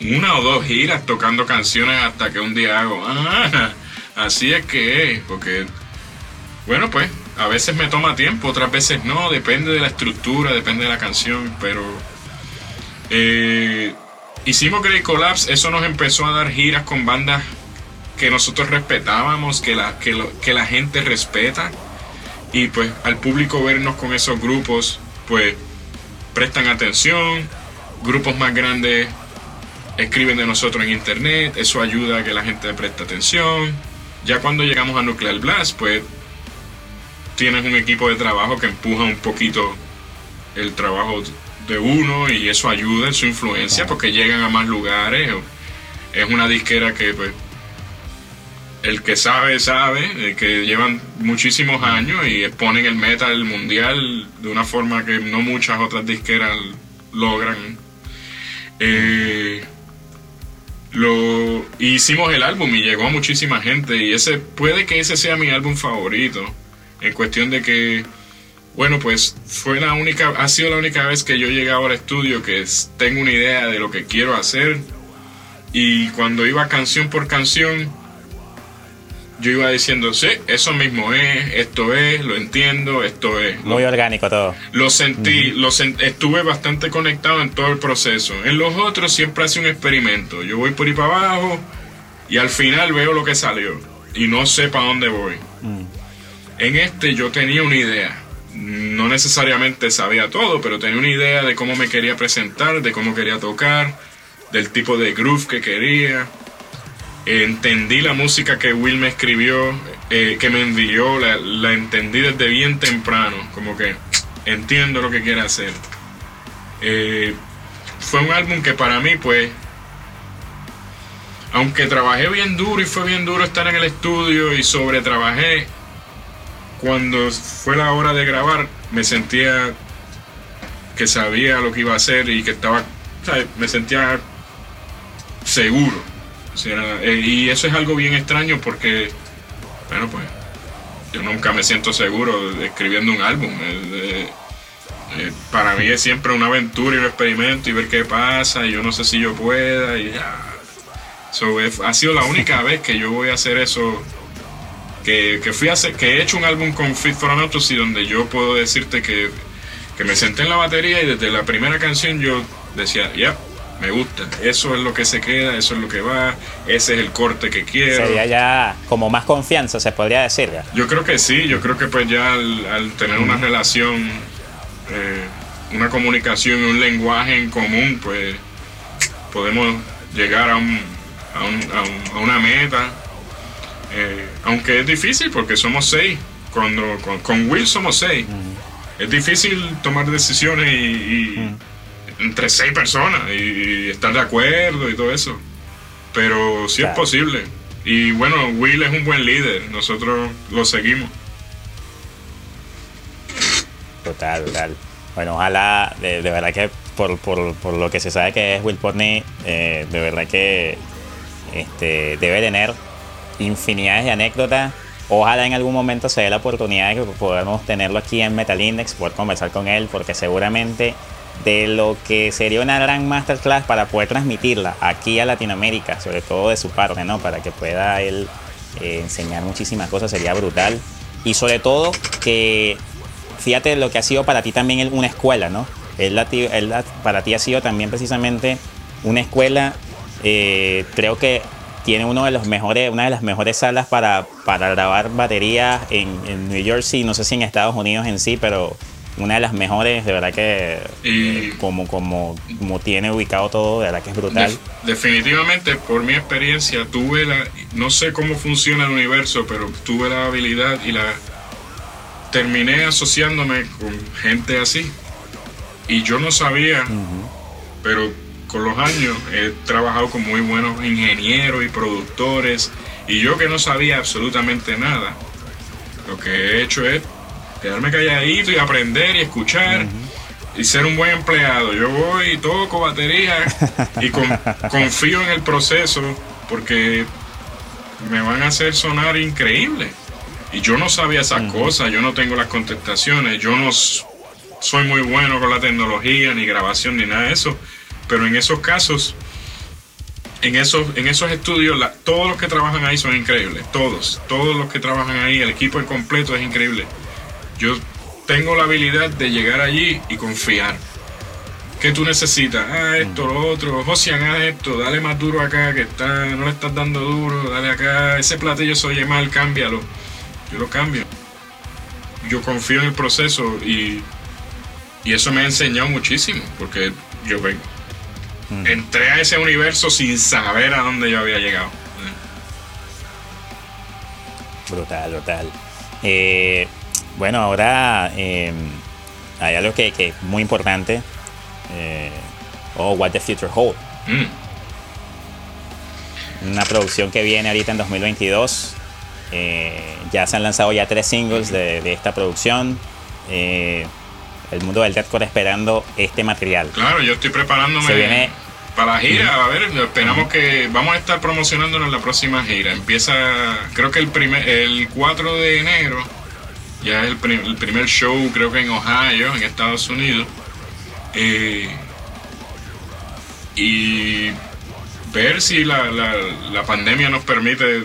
una o dos giras tocando canciones hasta que un día hago, ah, así es que porque, bueno, pues a veces me toma tiempo, otras veces no, depende de la estructura, depende de la canción, pero eh, hicimos Great Collapse, eso nos empezó a dar giras con bandas que nosotros respetábamos, que la, que, que la gente respeta, y pues al público vernos con esos grupos, pues prestan atención, grupos más grandes escriben de nosotros en internet, eso ayuda a que la gente preste atención. Ya cuando llegamos a Nuclear Blast, pues tienes un equipo de trabajo que empuja un poquito el trabajo de uno y eso ayuda en su influencia porque llegan a más lugares. Es una disquera que pues el que sabe, sabe, que llevan muchísimos años y exponen el metal mundial de una forma que no muchas otras disqueras logran. Eh, lo hicimos el álbum y llegó a muchísima gente y ese puede que ese sea mi álbum favorito en cuestión de que bueno pues fue la única ha sido la única vez que yo llegué ahora al estudio que tengo una idea de lo que quiero hacer y cuando iba canción por canción yo iba diciendo, sí, eso mismo es, esto es, lo entiendo, esto es. Muy orgánico todo. Lo sentí, lo estuve bastante conectado en todo el proceso. En los otros siempre hace un experimento. Yo voy por ahí para abajo y al final veo lo que salió y no sé para dónde voy. Mm. En este yo tenía una idea. No necesariamente sabía todo, pero tenía una idea de cómo me quería presentar, de cómo quería tocar, del tipo de groove que quería entendí la música que Will me escribió, eh, que me envió, la, entendí desde bien temprano, como que entiendo lo que quiere hacer. Eh, fue un álbum que para mí, pues, aunque trabajé bien duro y fue bien duro estar en el estudio y sobre trabajé, cuando fue la hora de grabar, me sentía que sabía lo que iba a hacer y que estaba, me sentía seguro eh, y eso es algo bien extraño porque, bueno, pues yo nunca me siento seguro escribiendo un álbum. Eh, eh, para mí es siempre una aventura y un experimento y ver qué pasa y yo no sé si yo pueda y ya. ha sido la única vez que yo voy a hacer eso que, fui a hacer, que he hecho un álbum con Fit for an y donde yo puedo decirte que, que me senté en la batería y desde la primera canción yo decía, ya, me gusta. Eso es lo que se queda, eso es lo que va, ese es el corte que quiero. Sería ya como más confianza, se podría decir. Yo creo que sí, yo creo que pues ya al, tener una relación, eh, una comunicación y un lenguaje en común, pues podemos llegar a, un, a, una meta. Eh, aunque es difícil porque somos seis, cuando con, Will somos seis. Es difícil tomar decisiones y, entre seis personas y, estar de acuerdo y todo eso. Pero sí es posible. Y bueno, Will es un buen líder, nosotros lo seguimos. Total, total. Bueno, ojalá, de, verdad que por, por, por, lo que se sabe que es Will Portney, eh, de verdad que este, debe tener infinidades de anécdotas. Ojalá en algún momento se dé la oportunidad de que podamos tenerlo aquí en Metal Index, poder conversar con él, porque seguramente de lo que sería una gran masterclass para poder transmitirla aquí a Latinoamérica, sobre todo de su parte, ¿no? Para que pueda él eh, enseñar muchísimas cosas, sería brutal. Y sobre todo que, fíjate lo que ha sido para ti también una escuela, ¿no? Él, para ti ha sido también precisamente una escuela, eh, creo que tiene uno de los mejores, una de las mejores salas para, para grabar baterías en, en New Jersey, no sé si en Estados Unidos en sí, pero una de las mejores, de verdad que como, como, como tiene ubicado todo, de verdad que es brutal. definitivamente, por mi experiencia, tuve la, no sé cómo funciona el universo, pero tuve la habilidad y la terminé asociándome con gente así. Y yo no sabía, pero con los años he trabajado con muy buenos ingenieros y productores. Y yo que no sabía absolutamente nada, lo que he hecho es quedarme calladito y aprender y escuchar y ser un buen empleado. Yo voy y toco batería y confío en el proceso porque me van a hacer sonar increíble. Y yo no sabía esas cosas, yo no tengo las contestaciones, yo no soy muy bueno con la tecnología, ni grabación, ni nada de eso. Pero en esos casos, en esos, en esos estudios, todos los que trabajan ahí son increíbles. Todos, todos los que trabajan ahí, el equipo en completo es increíble yo tengo la habilidad de llegar allí y confiar. ¿Qué tú necesitas? Ah, esto, lo otro. Josian, haz esto, dale más duro acá, que está, no le estás dando duro, dale acá. Ese platillo se oye mal, cámbialo. Yo lo cambio. Yo confío en el proceso y, y eso me ha enseñado muchísimo, porque yo vengo. Mm. Entré a ese universo sin saber a dónde yo había llegado. Brutal, brutal. Eh, bueno, ahora em, hay algo que, es muy importante. Eh, oh, What the Future Hold. Mm. Una producción que viene ahorita en 2022. Eh, ya se han lanzado ya tres singles de, esta producción. Eh, el mundo del deathcore esperando este material. Claro, yo estoy preparándome para la gira. A ver, esperamos que vamos a estar promocionándonos en la próxima gira. Empieza, creo que el primer, el 4 de enero ya es el, primer show, creo que en Ohio, en Estados Unidos. Eh, y ver si la, la, pandemia nos permite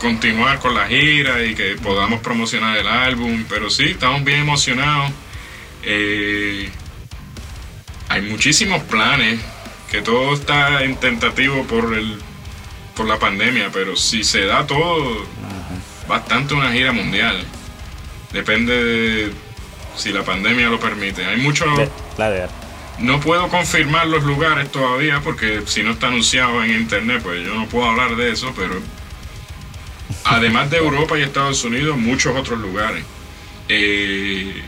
continuar con la gira y que podamos promocionar el álbum. Pero sí, estamos bien emocionados. Eh, hay muchísimos planes, que todo está en tentativo por, el, por la pandemia, pero si se da todo, bastante una gira mundial. Depende de si la pandemia lo permite. Hay muchos... No puedo confirmar los lugares todavía porque si no está anunciado en internet, pues yo no puedo hablar de eso, pero además de Europa y Estados Unidos, muchos otros lugares. Eh,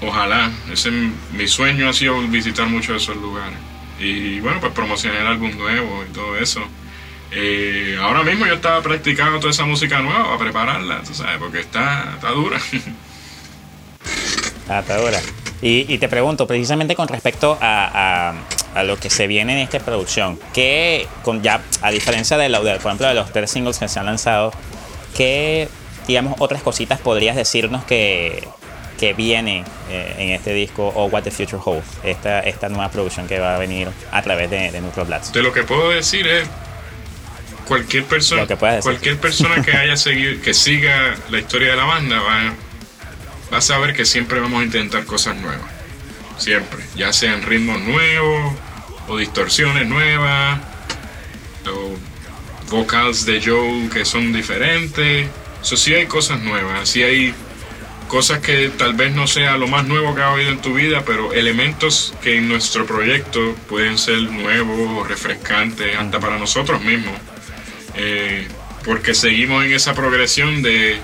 ojalá, ese, mi sueño ha sido visitar muchos de esos lugares. Y bueno, pues promocionar algún nuevo y todo eso. Eh, ahora mismo yo estaba practicando toda esa música nueva para prepararla, tú sabes, porque está, está dura. Ah, está dura. Y, te pregunto, precisamente con respecto a, lo que se viene en esta producción, que con ya, a diferencia de, lo, de, por ejemplo, de los tres singles que se han lanzado, ¿qué, digamos, otras cositas podrías decirnos que, que viene eh, en este disco o What the Future Holds, esta, esta nueva producción que va a venir a través de, de Nuclear Blast? De lo que puedo decir es cualquier persona, cualquier persona que haya seguido, que siga la historia de la banda va, va a saber que siempre vamos a intentar cosas nuevas. Siempre. Ya sean ritmos nuevos, o distorsiones nuevas, o vocals de Joe que son diferentes. Eso sí hay cosas nuevas, sí hay cosas que tal vez no sea lo más nuevo que ha oído en tu vida, pero elementos que en nuestro proyecto pueden ser nuevos, refrescantes, hasta para nosotros mismos. Eh, porque seguimos en esa progresión de,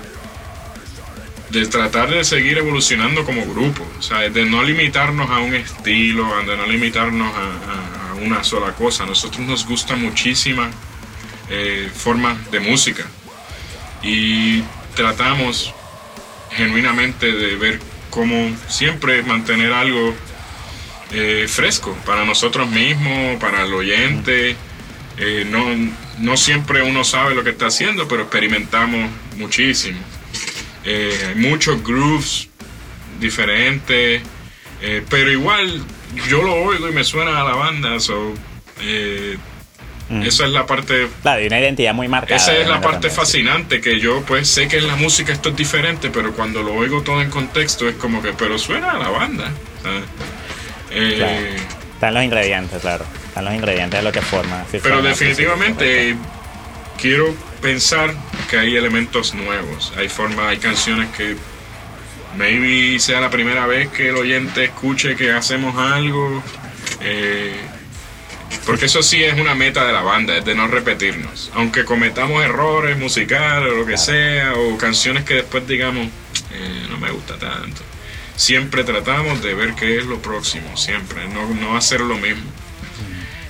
de tratar de seguir evolucionando como grupo, o sea, de no limitarnos a un estilo, de no limitarnos a, una sola cosa. A nosotros nos gusta muchísimas eh, formas de música y tratamos genuinamente de ver cómo siempre mantener algo eh, fresco para nosotros mismos, para el oyente. no, no siempre uno sabe lo que está haciendo, pero experimentamos muchísimo. Eh, hay muchos grooves diferentes, eh, pero igual yo lo oigo y me suena a la banda, so, eh, mm. esa es la parte... Claro, una identidad muy marcada. Esa es la parte fascinante, que yo pues sé que en la música esto es diferente, pero cuando lo oigo todo en contexto es como que, pero suena a la banda. Eh, Están los ingredientes, claro. Están los ingredientes de lo que forma. Pero definitivamente quiero pensar que hay elementos nuevos. Hay formas, hay canciones que maybe sea la primera vez que el oyente escuche que hacemos algo. Eh, porque eso sí es una meta de la banda, es de no repetirnos. Aunque cometamos errores musicales o lo que sea, o canciones que después digamos, eh, no me gusta tanto. Siempre tratamos de ver qué es lo próximo, siempre, no, no hacer lo mismo.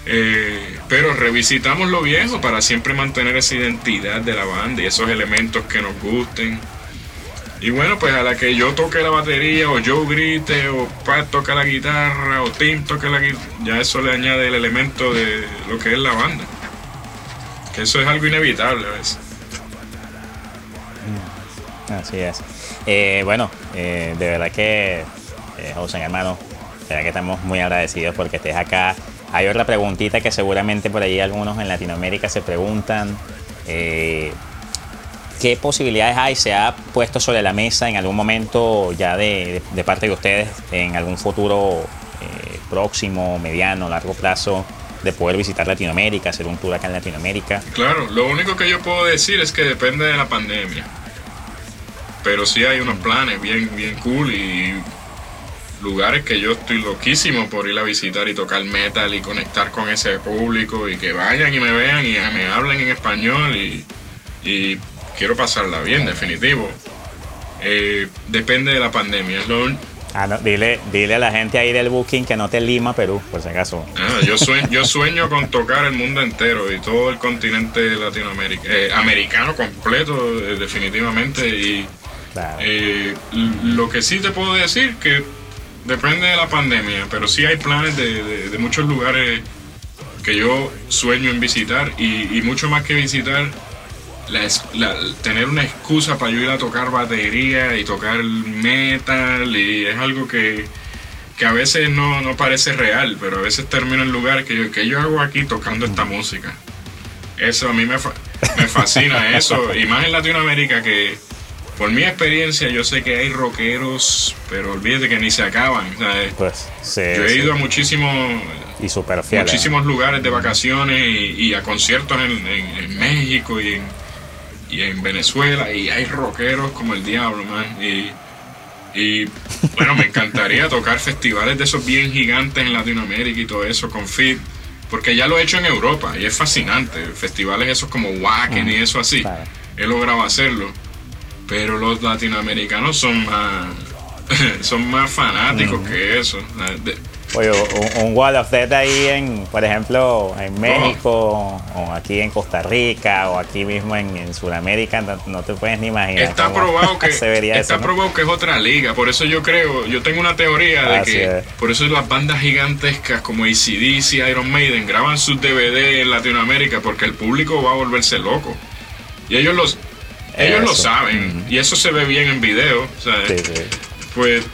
Eh, pero revisitamos lo viejo para siempre mantener esa identidad de la banda y esos elementos que nos gusten. Y bueno, pues a la que yo toque la batería, o Joe grite, o Pat toque la guitarra, o Tim toque la guitarra, ya eso le añade el elemento de lo que es la banda. Que eso es algo inevitable a veces. Mm, así es. Eh, bueno, eh, de verdad que, eh, José, hermano, de verdad que estamos muy agradecidos porque estés acá. Hay otra preguntita que seguramente por ahí algunos en Latinoamérica se preguntan. Eh, ¿Qué posibilidades hay? ¿Se ha puesto sobre la mesa en algún momento ya de, parte de ustedes, en algún futuro eh, próximo, mediano, largo plazo, de poder visitar Latinoamérica, hacer un tour acá en Latinoamérica? Claro, lo único que yo puedo decir es que depende de la pandemia. Pero sí hay unos planes bien, bien cool y lugares que yo estoy loquísimo por ir a visitar y tocar metal y conectar con ese público y que vayan y me vean y me hablen en español y, y quiero pasarla bien, definitivo. Eh, depende de la pandemia. Ah, dile, dile a la gente ahí del booking que no te lima Perú, por si acaso. Ah, yo, sueño, yo sueño con tocar el mundo entero y todo el continente latinoamericano, eh, americano completo, eh, definitivamente. Y lo que sí te puedo decir que depende de la pandemia, pero sí hay planes de, muchos lugares que yo sueño en visitar y, y mucho más que visitar tener una excusa para yo ir a tocar batería y tocar metal y es algo que, a veces no, parece real, pero a veces termino en lugares que yo, que yo hago aquí tocando esta música. Eso a mí me, me fascina eso, y más en Latinoamérica que por mi experiencia yo sé que hay rockeros, pero olvídate que ni se acaban. Pues, yo he ido a muchísimos y super muchísimos lugares de vacaciones y, a conciertos en México y en y en Venezuela y hay rockeros como el diablo, man. Y, y bueno, me encantaría tocar festivales de esos bien gigantes en Latinoamérica y todo eso con Fit, porque ya lo he hecho en Europa y es fascinante. Festivales esos como Wacken y eso así. He logrado hacerlo. Pero los latinoamericanos son más, son más fanáticos que eso. Oye, un, Wall of Death ahí en, por ejemplo, en México, o aquí en Costa Rica, o aquí mismo en, Sudamérica, no, te puedes ni imaginar. Está probado que está probado que es otra liga, por eso yo creo, yo tengo una teoría de que por eso las bandas gigantescas como ACDC, Iron Maiden graban sus DVD en Latinoamérica porque el público va a volverse loco. Y ellos los ellos lo saben y eso se ve bien en video, Sí, sí. Pues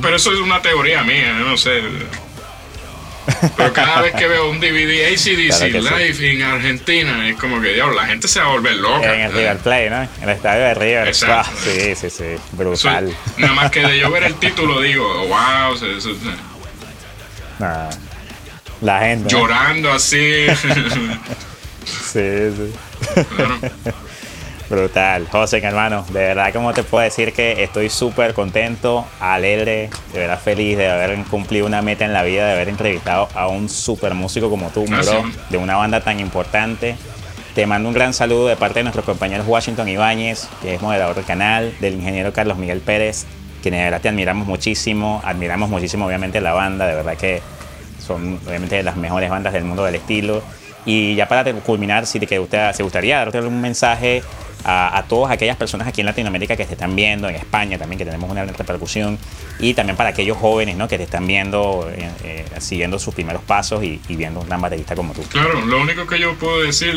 pero eso es una teoría mía, no sé. Pero cada vez que veo un DVD ACDC Live en Argentina, es como que, Dios, la gente se va a volver loca. En el River Play, ¿no? En el estadio de River. Exacto. Ah, sí, sí, sí. Brutal. nada más que de yo ver el título digo, wow. Eso, La gente. Llorando así. sí, sí. Claro. Brutal. José, hermano, de verdad, como te puedo decir que estoy súper contento, alegre, de verdad feliz de haber cumplido una meta en la vida, de haber entrevistado a un super músico como tú, bro, de una banda tan importante. Te mando un gran saludo de parte de nuestros compañeros Washington Ibáñez, que es moderador del canal, del ingeniero Carlos Miguel Pérez, quienes de verdad te admiramos muchísimo, admiramos muchísimo obviamente la banda, de verdad que son obviamente de las mejores bandas del mundo del estilo. Y ya para culminar, si te gustaría darte un mensaje a, a, todas aquellas personas aquí en Latinoamérica que te están viendo, en España también, que tenemos una repercusión, y también para aquellos jóvenes ¿no? que te están viendo, eh, eh, siguiendo sus primeros pasos y, viendo un gran baterista como tú. Claro, lo único que yo puedo decir,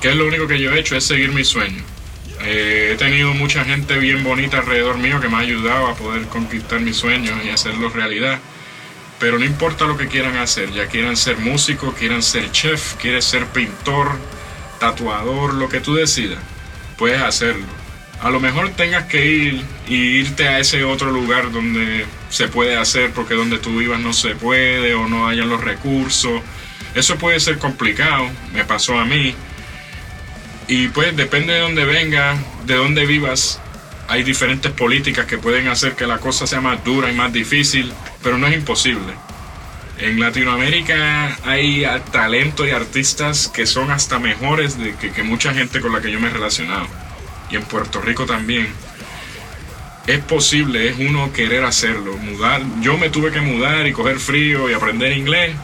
que es lo único que yo he hecho, es seguir mi sueño. Eh, he tenido mucha gente bien bonita alrededor mío que me ha ayudado a poder conquistar mis sueños y hacerlos realidad. Pero no importa lo que quieran hacer, ya quieran ser músico, quieran ser chef, quieres ser pintor, tatuador, lo que tú decidas, puedes hacerlo. A lo mejor tengas que ir y irte a ese otro lugar donde se puede hacer porque donde tú vivas no se puede o no hayan los recursos. Eso puede ser complicado, me pasó a mí. Y pues depende de dónde venga, de dónde vivas, hay diferentes políticas que pueden hacer que la cosa sea más dura y más difícil, pero no es imposible. En Latinoamérica hay talento y artistas que son hasta mejores de que, mucha gente con la que yo me he relacionado. Y en Puerto Rico también. Es posible, es uno querer hacerlo, mudar. Yo me tuve que mudar y coger frío y aprender inglés.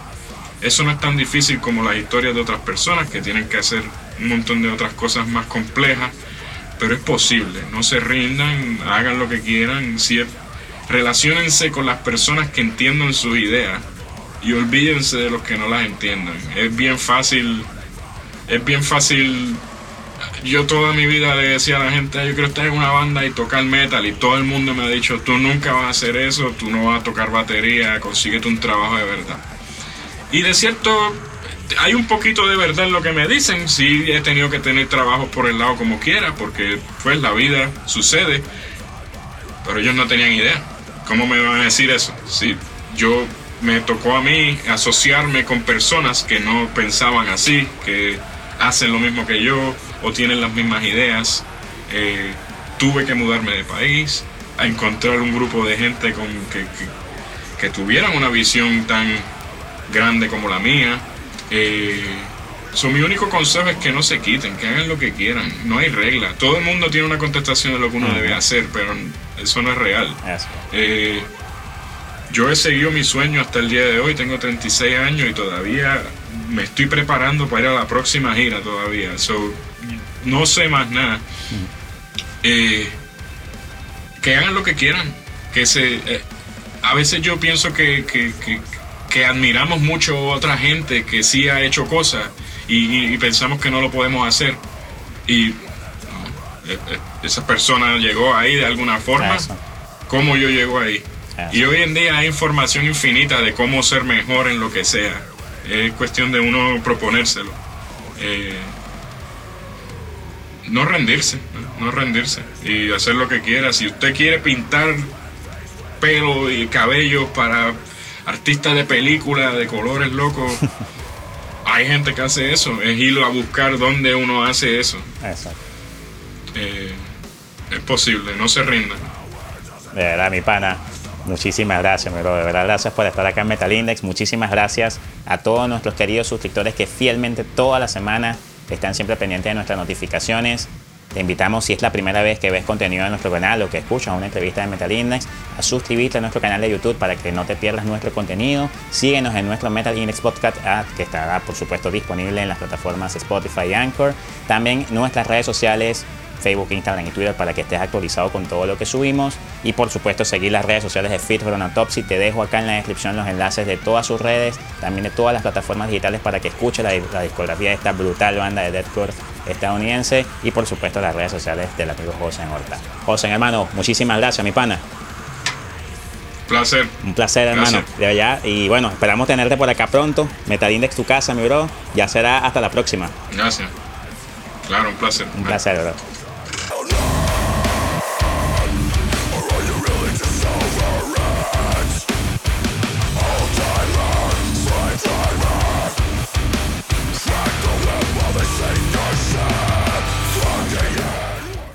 Eso no es tan difícil como las historias de otras personas que tienen que hacer un montón de otras cosas más complejas pero es posible. No se rindan, hagan lo que quieran, relacionense con las personas que entiendan sus ideas y olvídense de los que no las entiendan. Es bien fácil, es bien fácil. Yo toda mi vida le decía a la gente, yo quiero estar en una banda y tocar metal y todo el mundo me ha dicho, tú nunca vas a hacer eso, tú no vas a tocar batería, consíguete un trabajo de verdad. Y de cierto, hay un poquito de verdad en lo que me dicen. Sí, he tenido que tener trabajo por el lado como quiera, porque pues la vida sucede. Pero ellos no tenían idea. ¿Cómo me van a decir eso? Si yo me tocó a mí asociarme con personas que no pensaban así, que hacen lo mismo que yo o tienen las mismas ideas. Eh, tuve que mudarme de país, a encontrar un grupo de gente con que, que tuvieran una visión tan grande como la mía eh, mi único consejo es que no se quiten, que hagan lo que quieran. No hay regla. Todo el mundo tiene una contestación de lo que uno debe hacer, pero eso no es real. Eh, yo he seguido mi sueño hasta el día de hoy. Tengo 36 años y todavía me estoy preparando para ir a la próxima gira todavía. So, no sé más nada. Eh, que hagan lo que quieran. Que se, eh, a veces yo pienso que, que que admiramos mucho a otra gente que sí ha hecho cosas y, pensamos que no lo podemos hacer. Y eh, esa persona llegó ahí de alguna forma. ¿Cómo yo llego ahí? Y hoy en día hay información infinita de cómo ser mejor en lo que sea. Es cuestión de uno proponérselo. Eh, no rendirse, no rendirse y hacer lo que quiera. Si usted quiere pintar pelo y cabello para artistas de película, de colores locos. Hay gente que hace eso, es ir a buscar dónde uno hace eso. Exacto. Eh, es posible, no se rindan. De verdad, mi pana, muchísimas gracias, mi bro. De verdad, gracias por estar acá en Metal Index. Muchísimas gracias a todos nuestros queridos suscriptores que fielmente toda la semana están siempre pendientes de nuestras notificaciones. Te invitamos, si es la primera vez que ves contenido en nuestro canal o que escuchas una entrevista de Metal Index, a suscribirte a nuestro canal de YouTube para que no te pierdas nuestro contenido. Síguenos en nuestro Metal Index Podcast, ah, que estará por supuesto disponible en las plataformas Spotify y Anchor. También nuestras redes sociales, Facebook, Instagram y Twitter para que estés actualizado con todo lo que subimos. Y por supuesto seguir las redes sociales de Fit Autopsy. Te dejo acá en la descripción los enlaces de todas sus redes, también de todas las plataformas digitales para que escuche la, discografía de esta brutal banda de deathcore estadounidense y por supuesto las redes sociales del amigo José Horta. José, hermano, muchísimas gracias, mi pana. Placer. Un placer, hermano. De allá. Y bueno, esperamos tenerte por acá pronto. Metalindex tu casa, mi bro. Ya será hasta la próxima. Gracias. Claro, un placer. Un placer, bro.